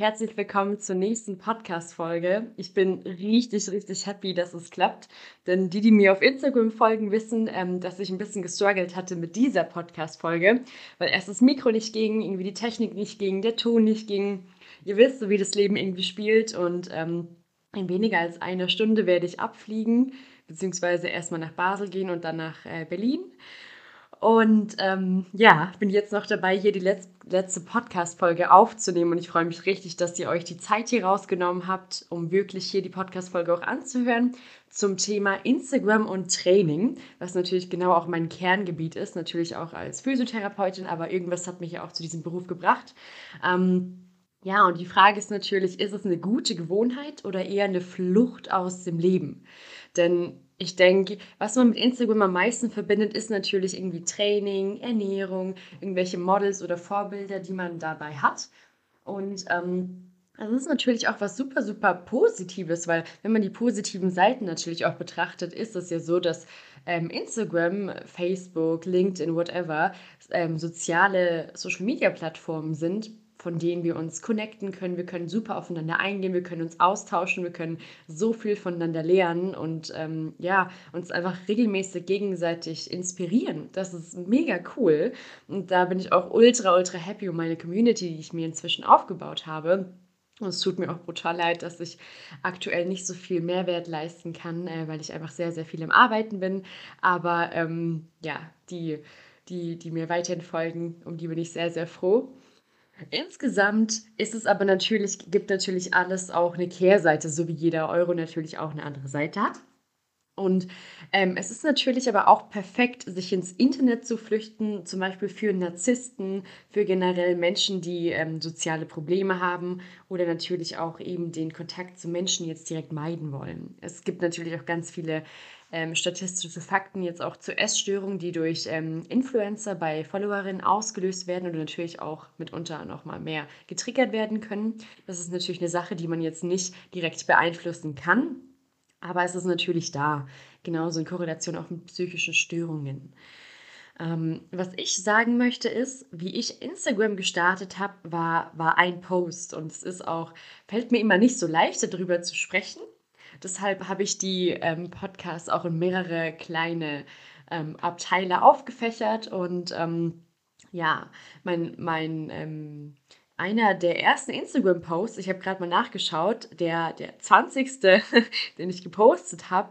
Herzlich willkommen zur nächsten Podcast-Folge. Ich bin richtig, richtig happy, dass es klappt. Denn die, die mir auf Instagram folgen, wissen, ähm, dass ich ein bisschen gestruggelt hatte mit dieser Podcast-Folge, weil erst das Mikro nicht ging, irgendwie die Technik nicht ging, der Ton nicht ging. Ihr wisst, so wie das Leben irgendwie spielt. Und ähm, in weniger als einer Stunde werde ich abfliegen, beziehungsweise erstmal nach Basel gehen und dann nach äh, Berlin. Und ähm, ja, bin jetzt noch dabei, hier die Letz letzte Podcast-Folge aufzunehmen. Und ich freue mich richtig, dass ihr euch die Zeit hier rausgenommen habt, um wirklich hier die Podcast-Folge auch anzuhören zum Thema Instagram und Training, was natürlich genau auch mein Kerngebiet ist, natürlich auch als Physiotherapeutin, aber irgendwas hat mich ja auch zu diesem Beruf gebracht. Ähm, ja, und die Frage ist natürlich, ist es eine gute Gewohnheit oder eher eine Flucht aus dem Leben? Denn ich denke, was man mit Instagram am meisten verbindet, ist natürlich irgendwie Training, Ernährung, irgendwelche Models oder Vorbilder, die man dabei hat. Und ähm, das ist natürlich auch was super, super Positives, weil wenn man die positiven Seiten natürlich auch betrachtet, ist es ja so, dass ähm, Instagram, Facebook, LinkedIn, whatever, ähm, soziale Social-Media-Plattformen sind, von denen wir uns connecten können. Wir können super aufeinander eingehen, wir können uns austauschen, wir können so viel voneinander lernen und ähm, ja, uns einfach regelmäßig gegenseitig inspirieren. Das ist mega cool. Und da bin ich auch ultra, ultra happy um meine Community, die ich mir inzwischen aufgebaut habe. Und es tut mir auch brutal leid, dass ich aktuell nicht so viel Mehrwert leisten kann, äh, weil ich einfach sehr, sehr viel im Arbeiten bin. Aber ähm, ja, die, die, die mir weiterhin folgen, um die bin ich sehr, sehr froh. Insgesamt ist es aber natürlich, gibt natürlich alles auch eine Kehrseite, so wie jeder Euro natürlich auch eine andere Seite hat. Und ähm, es ist natürlich aber auch perfekt, sich ins Internet zu flüchten, zum Beispiel für Narzissten, für generell Menschen, die ähm, soziale Probleme haben oder natürlich auch eben den Kontakt zu Menschen jetzt direkt meiden wollen. Es gibt natürlich auch ganz viele ähm, statistische Fakten jetzt auch zu Essstörungen, die durch ähm, Influencer bei Followerinnen ausgelöst werden und natürlich auch mitunter nochmal mehr getriggert werden können. Das ist natürlich eine Sache, die man jetzt nicht direkt beeinflussen kann, aber es ist natürlich da, genauso in Korrelation auch mit psychischen Störungen. Ähm, was ich sagen möchte ist, wie ich Instagram gestartet habe, war, war ein Post und es ist auch, fällt mir immer nicht so leicht darüber zu sprechen, Deshalb habe ich die ähm, Podcasts auch in mehrere kleine ähm, Abteile aufgefächert und ähm, ja, mein, mein ähm, einer der ersten Instagram-Posts, ich habe gerade mal nachgeschaut, der, der 20. den ich gepostet habe,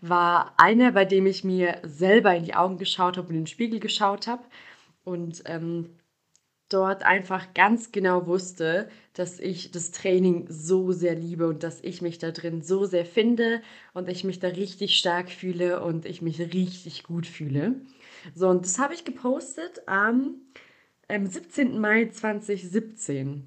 war einer, bei dem ich mir selber in die Augen geschaut habe und in den Spiegel geschaut habe. Und ähm, dort einfach ganz genau wusste, dass ich das Training so sehr liebe und dass ich mich da drin so sehr finde und ich mich da richtig stark fühle und ich mich richtig gut fühle. So, und das habe ich gepostet am ähm, 17. Mai 2017.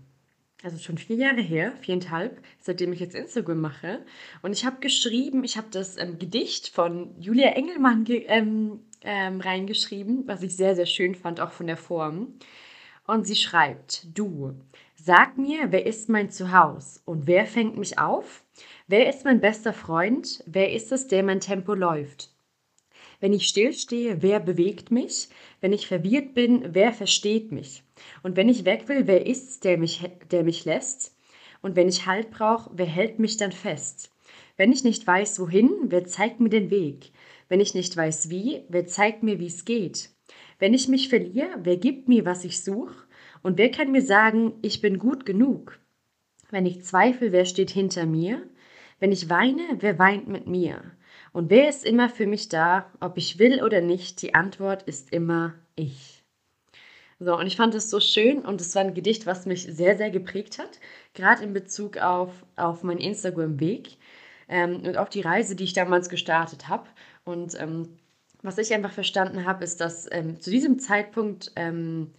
Also schon vier Jahre her, viereinhalb, seitdem ich jetzt Instagram mache. Und ich habe geschrieben, ich habe das ähm, Gedicht von Julia Engelmann ähm, ähm, reingeschrieben, was ich sehr, sehr schön fand, auch von der Form. Und sie schreibt, du, sag mir, wer ist mein Zuhause und wer fängt mich auf? Wer ist mein bester Freund? Wer ist es, der mein Tempo läuft? Wenn ich stillstehe, wer bewegt mich? Wenn ich verwirrt bin, wer versteht mich? Und wenn ich weg will, wer ist's, der mich, der mich lässt? Und wenn ich Halt brauche, wer hält mich dann fest? Wenn ich nicht weiß, wohin, wer zeigt mir den Weg? Wenn ich nicht weiß, wie, wer zeigt mir, wie es geht? Wenn ich mich verliere, wer gibt mir, was ich suche? Und wer kann mir sagen, ich bin gut genug? Wenn ich zweifle, wer steht hinter mir? Wenn ich weine, wer weint mit mir? Und wer ist immer für mich da, ob ich will oder nicht? Die Antwort ist immer ich. So, und ich fand es so schön und es war ein Gedicht, was mich sehr, sehr geprägt hat, gerade in Bezug auf, auf meinen Instagram-Weg ähm, und auf die Reise, die ich damals gestartet habe. Und ähm, was ich einfach verstanden habe, ist, dass ähm, zu diesem Zeitpunkt ähm,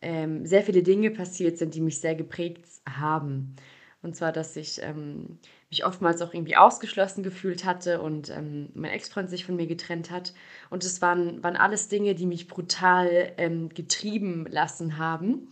ähm, sehr viele Dinge passiert sind, die mich sehr geprägt haben. Und zwar, dass ich ähm, mich oftmals auch irgendwie ausgeschlossen gefühlt hatte und ähm, mein Ex-Freund sich von mir getrennt hat. Und es waren, waren alles Dinge, die mich brutal ähm, getrieben lassen haben.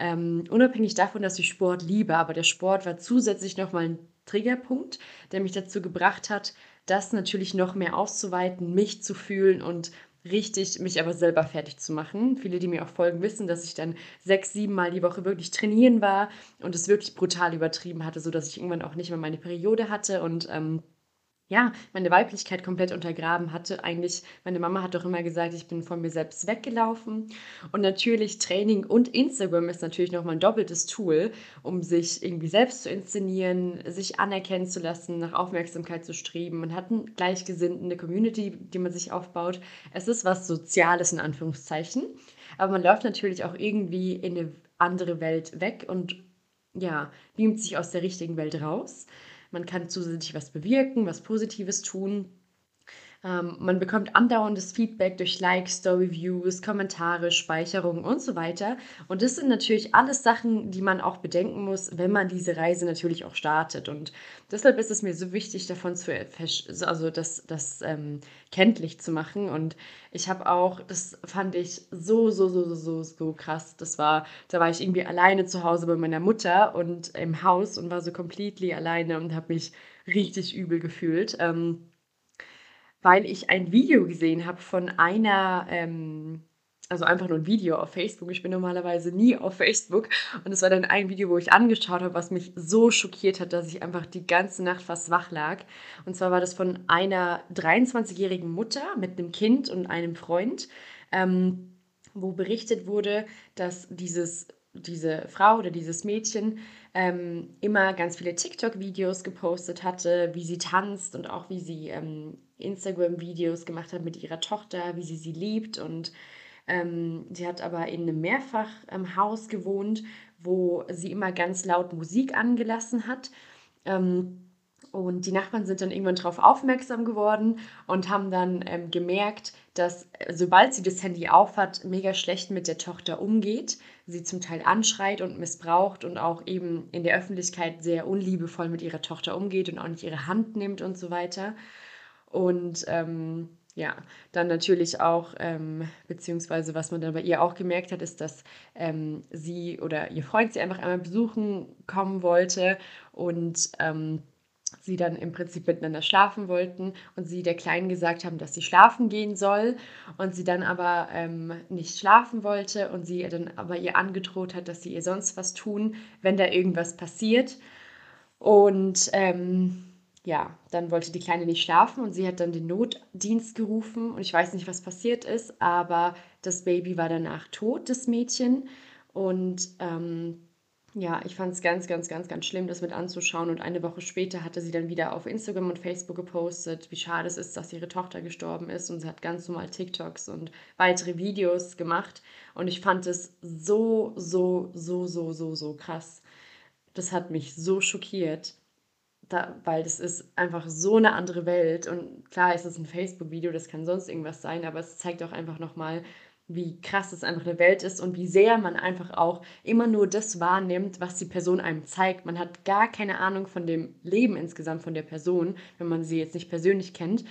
Unabhängig davon, dass ich Sport liebe, aber der Sport war zusätzlich nochmal ein Triggerpunkt, der mich dazu gebracht hat, das natürlich noch mehr auszuweiten, mich zu fühlen und richtig mich aber selber fertig zu machen. Viele, die mir auch folgen, wissen, dass ich dann sechs, sieben Mal die Woche wirklich trainieren war und es wirklich brutal übertrieben hatte, sodass ich irgendwann auch nicht mehr meine Periode hatte und ähm, ja, meine Weiblichkeit komplett untergraben hatte. Eigentlich, meine Mama hat doch immer gesagt, ich bin von mir selbst weggelaufen. Und natürlich Training und Instagram ist natürlich nochmal ein doppeltes Tool, um sich irgendwie selbst zu inszenieren, sich anerkennen zu lassen, nach Aufmerksamkeit zu streben. Man hat einen Gleichgesinnten, eine Community, die man sich aufbaut. Es ist was Soziales in Anführungszeichen. Aber man läuft natürlich auch irgendwie in eine andere Welt weg und ja, beamt sich aus der richtigen Welt raus. Man kann zusätzlich was bewirken, was Positives tun. Ähm, man bekommt andauerndes Feedback durch Likes, Story-Views, Kommentare, Speicherungen und so weiter. Und das sind natürlich alles Sachen, die man auch bedenken muss, wenn man diese Reise natürlich auch startet. Und deshalb ist es mir so wichtig, davon zu, also das, das ähm, kenntlich zu machen. Und ich habe auch, das fand ich so, so, so, so, so, so krass. Das war, da war ich irgendwie alleine zu Hause bei meiner Mutter und im Haus und war so completely alleine und habe mich richtig übel gefühlt. Ähm, weil ich ein Video gesehen habe von einer, ähm, also einfach nur ein Video auf Facebook. Ich bin normalerweise nie auf Facebook. Und es war dann ein Video, wo ich angeschaut habe, was mich so schockiert hat, dass ich einfach die ganze Nacht fast wach lag. Und zwar war das von einer 23-jährigen Mutter mit einem Kind und einem Freund, ähm, wo berichtet wurde, dass dieses diese Frau oder dieses Mädchen ähm, immer ganz viele TikTok-Videos gepostet hatte, wie sie tanzt und auch wie sie ähm, Instagram-Videos gemacht hat mit ihrer Tochter, wie sie sie liebt. Und ähm, sie hat aber in einem Mehrfachhaus gewohnt, wo sie immer ganz laut Musik angelassen hat. Ähm, und die Nachbarn sind dann irgendwann darauf aufmerksam geworden und haben dann ähm, gemerkt, dass äh, sobald sie das Handy aufhat, mega schlecht mit der Tochter umgeht, sie zum Teil anschreit und missbraucht und auch eben in der Öffentlichkeit sehr unliebevoll mit ihrer Tochter umgeht und auch nicht ihre Hand nimmt und so weiter. Und ähm, ja, dann natürlich auch, ähm, beziehungsweise was man dann bei ihr auch gemerkt hat, ist, dass ähm, sie oder ihr Freund sie einfach einmal besuchen kommen wollte und ähm, sie dann im Prinzip miteinander schlafen wollten und sie der Kleinen gesagt haben, dass sie schlafen gehen soll und sie dann aber ähm, nicht schlafen wollte und sie dann aber ihr angedroht hat, dass sie ihr sonst was tun, wenn da irgendwas passiert. Und ähm, ja, dann wollte die Kleine nicht schlafen und sie hat dann den Notdienst gerufen und ich weiß nicht, was passiert ist, aber das Baby war danach tot, das Mädchen. Und ähm, ja, ich fand es ganz, ganz, ganz, ganz schlimm, das mit anzuschauen. Und eine Woche später hatte sie dann wieder auf Instagram und Facebook gepostet, wie schade es ist, dass ihre Tochter gestorben ist. Und sie hat ganz normal TikToks und weitere Videos gemacht. Und ich fand es so, so, so, so, so, so krass. Das hat mich so schockiert, da, weil das ist einfach so eine andere Welt. Und klar ist es ein Facebook-Video, das kann sonst irgendwas sein, aber es zeigt auch einfach nochmal, wie krass es einfach eine Welt ist und wie sehr man einfach auch immer nur das wahrnimmt, was die Person einem zeigt. Man hat gar keine Ahnung von dem Leben insgesamt von der Person, wenn man sie jetzt nicht persönlich kennt,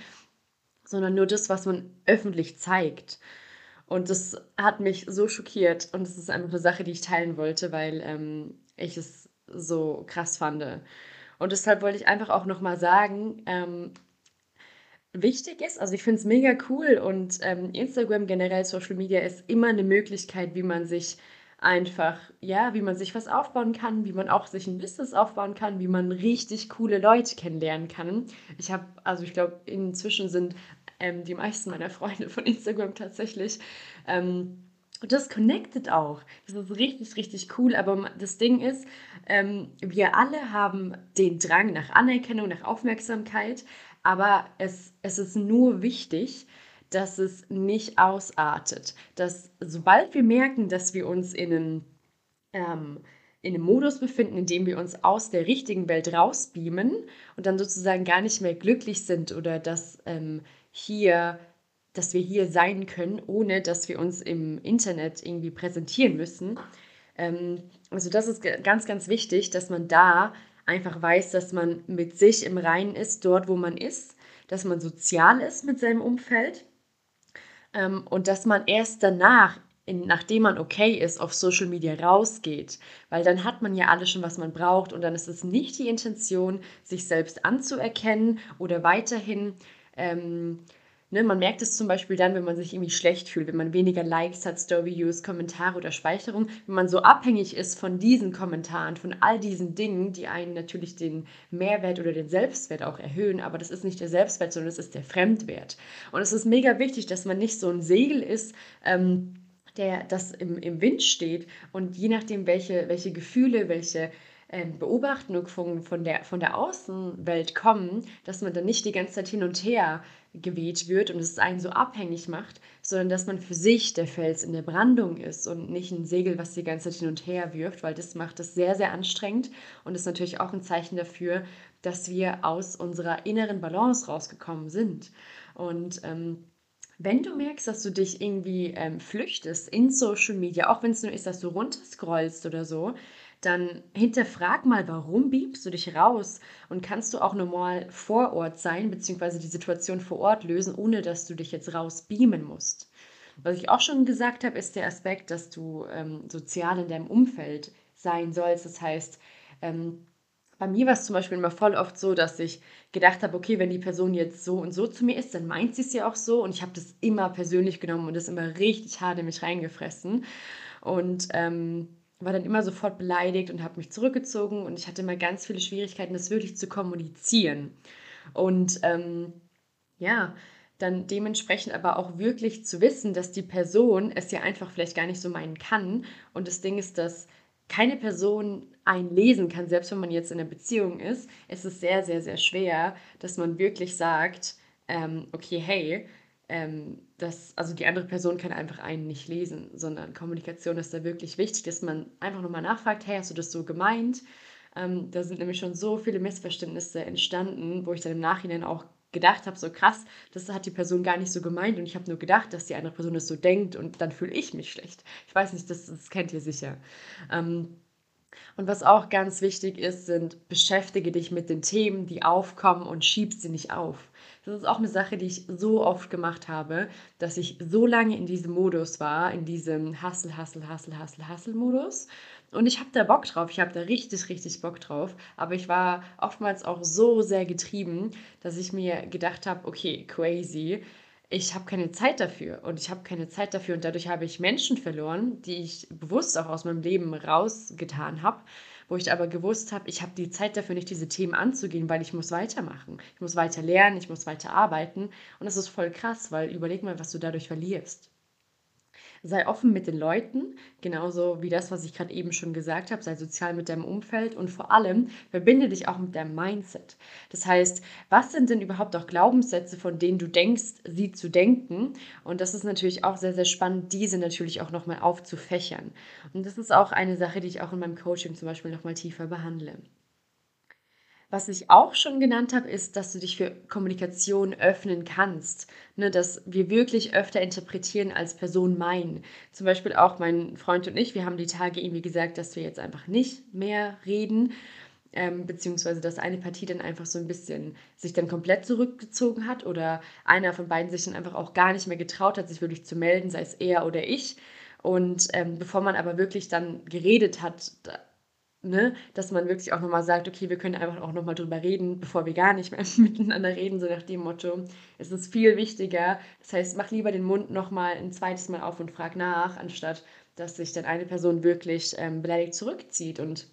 sondern nur das, was man öffentlich zeigt. Und das hat mich so schockiert und es ist einfach eine Sache, die ich teilen wollte, weil ähm, ich es so krass fand. Und deshalb wollte ich einfach auch nochmal sagen, ähm, wichtig ist. Also ich finde es mega cool und ähm, Instagram generell Social Media ist immer eine Möglichkeit, wie man sich einfach, ja, wie man sich was aufbauen kann, wie man auch sich ein Business aufbauen kann, wie man richtig coole Leute kennenlernen kann. Ich habe, also ich glaube, inzwischen sind ähm, die meisten meiner Freunde von Instagram tatsächlich. Ähm, das connectet auch. Das ist richtig, richtig cool. Aber das Ding ist, ähm, wir alle haben den Drang nach Anerkennung, nach Aufmerksamkeit. Aber es, es ist nur wichtig, dass es nicht ausartet. Dass sobald wir merken, dass wir uns in einem, ähm, in einem Modus befinden, in dem wir uns aus der richtigen Welt rausbeamen und dann sozusagen gar nicht mehr glücklich sind oder dass ähm, hier dass wir hier sein können, ohne dass wir uns im Internet irgendwie präsentieren müssen. Ähm, also das ist ganz, ganz wichtig, dass man da einfach weiß, dass man mit sich im Reinen ist, dort, wo man ist, dass man sozial ist mit seinem Umfeld ähm, und dass man erst danach in, nachdem man okay ist, auf Social Media rausgeht, weil dann hat man ja alles schon, was man braucht und dann ist es nicht die Intention, sich selbst anzuerkennen oder weiterhin ähm, Ne, man merkt es zum Beispiel dann, wenn man sich irgendwie schlecht fühlt, wenn man weniger Likes hat, Story-Views, Kommentare oder Speicherung, wenn man so abhängig ist von diesen Kommentaren, von all diesen Dingen, die einen natürlich den Mehrwert oder den Selbstwert auch erhöhen, aber das ist nicht der Selbstwert, sondern das ist der Fremdwert. Und es ist mega wichtig, dass man nicht so ein Segel ist, ähm, der das im, im Wind steht und je nachdem, welche, welche Gefühle, welche ähm, Beobachtungen von, von, der, von der Außenwelt kommen, dass man dann nicht die ganze Zeit hin und her geweht wird und es einen so abhängig macht, sondern dass man für sich der Fels in der Brandung ist und nicht ein Segel, was die ganze Zeit hin und her wirft, weil das macht es sehr, sehr anstrengend und ist natürlich auch ein Zeichen dafür, dass wir aus unserer inneren Balance rausgekommen sind. Und ähm, wenn du merkst, dass du dich irgendwie ähm, flüchtest in Social Media, auch wenn es nur ist, dass du runterscrollst oder so, dann hinterfrag mal, warum biebst du dich raus und kannst du auch normal vor Ort sein, beziehungsweise die Situation vor Ort lösen, ohne dass du dich jetzt rausbeamen musst. Was ich auch schon gesagt habe, ist der Aspekt, dass du ähm, sozial in deinem Umfeld sein sollst. Das heißt, ähm, bei mir war es zum Beispiel immer voll oft so, dass ich gedacht habe, okay, wenn die Person jetzt so und so zu mir ist, dann meint sie es ja auch so. Und ich habe das immer persönlich genommen und das immer richtig hart in mich reingefressen. Und ähm, war dann immer sofort beleidigt und habe mich zurückgezogen und ich hatte immer ganz viele Schwierigkeiten, das wirklich zu kommunizieren. Und ähm, ja, dann dementsprechend aber auch wirklich zu wissen, dass die Person es ja einfach vielleicht gar nicht so meinen kann. Und das Ding ist, dass keine Person einen lesen kann, selbst wenn man jetzt in einer Beziehung ist. Es ist sehr, sehr, sehr schwer, dass man wirklich sagt, ähm, okay, hey, ähm, dass, also die andere Person kann einfach einen nicht lesen, sondern Kommunikation ist da wirklich wichtig, dass man einfach nochmal nachfragt, hey, hast du das so gemeint? Ähm, da sind nämlich schon so viele Missverständnisse entstanden, wo ich dann im Nachhinein auch gedacht habe, so krass, das hat die Person gar nicht so gemeint und ich habe nur gedacht, dass die andere Person das so denkt und dann fühle ich mich schlecht. Ich weiß nicht, das, das kennt ihr sicher. Ähm, und was auch ganz wichtig ist, sind, beschäftige dich mit den Themen, die aufkommen und schieb sie nicht auf. Das ist auch eine Sache, die ich so oft gemacht habe, dass ich so lange in diesem Modus war, in diesem Hustle, Hustle, Hustle, Hustle, Hustle-Modus. Und ich habe da Bock drauf, ich habe da richtig, richtig Bock drauf. Aber ich war oftmals auch so sehr getrieben, dass ich mir gedacht habe, okay, crazy, ich habe keine Zeit dafür und ich habe keine Zeit dafür und dadurch habe ich Menschen verloren, die ich bewusst auch aus meinem Leben rausgetan habe, wo ich aber gewusst habe, ich habe die Zeit dafür nicht, diese Themen anzugehen, weil ich muss weitermachen. Ich muss weiter lernen, ich muss weiter arbeiten und das ist voll krass, weil überleg mal, was du dadurch verlierst. Sei offen mit den Leuten, genauso wie das, was ich gerade eben schon gesagt habe. Sei sozial mit deinem Umfeld und vor allem verbinde dich auch mit deinem Mindset. Das heißt, was sind denn überhaupt auch Glaubenssätze, von denen du denkst, sie zu denken? Und das ist natürlich auch sehr, sehr spannend, diese natürlich auch nochmal aufzufächern. Und das ist auch eine Sache, die ich auch in meinem Coaching zum Beispiel nochmal tiefer behandle. Was ich auch schon genannt habe, ist, dass du dich für Kommunikation öffnen kannst. Ne, dass wir wirklich öfter interpretieren, als Person meinen. Zum Beispiel auch mein Freund und ich, wir haben die Tage irgendwie gesagt, dass wir jetzt einfach nicht mehr reden. Ähm, beziehungsweise dass eine Partie dann einfach so ein bisschen sich dann komplett zurückgezogen hat oder einer von beiden sich dann einfach auch gar nicht mehr getraut hat, sich wirklich zu melden, sei es er oder ich. Und ähm, bevor man aber wirklich dann geredet hat, ne, dass man wirklich auch nochmal sagt, okay, wir können einfach auch nochmal drüber reden, bevor wir gar nicht mehr miteinander reden, so nach dem Motto. Es ist viel wichtiger. Das heißt, mach lieber den Mund nochmal ein zweites Mal auf und frag nach, anstatt dass sich dann eine Person wirklich ähm, beleidigt zurückzieht und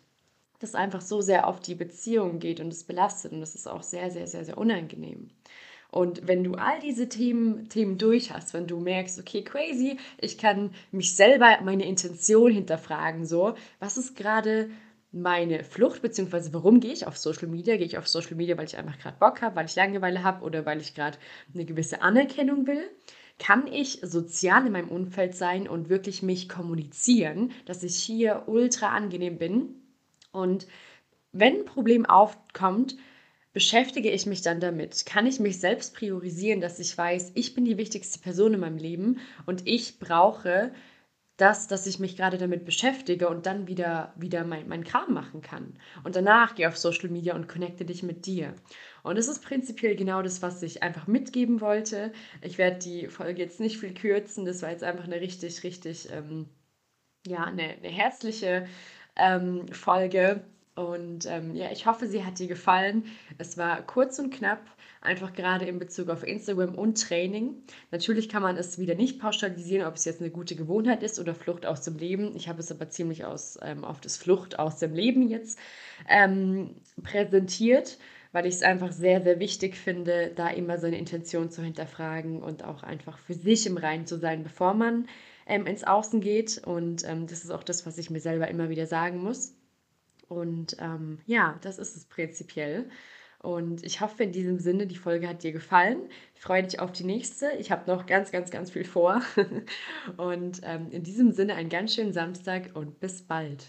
das einfach so sehr auf die Beziehung geht und es belastet und das ist auch sehr, sehr, sehr, sehr unangenehm. Und wenn du all diese Themen, Themen durch hast, wenn du merkst, okay, crazy, ich kann mich selber, meine Intention hinterfragen, so, was ist gerade meine Flucht, beziehungsweise warum gehe ich auf Social Media? Gehe ich auf Social Media, weil ich einfach gerade Bock habe, weil ich Langeweile habe oder weil ich gerade eine gewisse Anerkennung will? Kann ich sozial in meinem Umfeld sein und wirklich mich kommunizieren, dass ich hier ultra angenehm bin? Und wenn ein Problem aufkommt, beschäftige ich mich dann damit? Kann ich mich selbst priorisieren, dass ich weiß, ich bin die wichtigste Person in meinem Leben und ich brauche das, dass ich mich gerade damit beschäftige und dann wieder, wieder mein, mein Kram machen kann. Und danach gehe auf Social Media und connecte dich mit dir. Und das ist prinzipiell genau das, was ich einfach mitgeben wollte. Ich werde die Folge jetzt nicht viel kürzen. Das war jetzt einfach eine richtig, richtig, ähm, ja, eine, eine herzliche ähm, Folge. Und ähm, ja, ich hoffe, sie hat dir gefallen. Es war kurz und knapp einfach gerade in Bezug auf Instagram und Training. Natürlich kann man es wieder nicht pauschalisieren, ob es jetzt eine gute Gewohnheit ist oder Flucht aus dem Leben. Ich habe es aber ziemlich aus, ähm, auf das Flucht aus dem Leben jetzt ähm, präsentiert, weil ich es einfach sehr, sehr wichtig finde, da immer seine Intention zu hinterfragen und auch einfach für sich im Reinen zu sein, bevor man ähm, ins Außen geht. Und ähm, das ist auch das, was ich mir selber immer wieder sagen muss. Und ähm, ja, das ist es prinzipiell. Und ich hoffe in diesem Sinne, die Folge hat dir gefallen. Ich freue dich auf die nächste. Ich habe noch ganz, ganz, ganz viel vor. und ähm, in diesem Sinne einen ganz schönen Samstag und bis bald.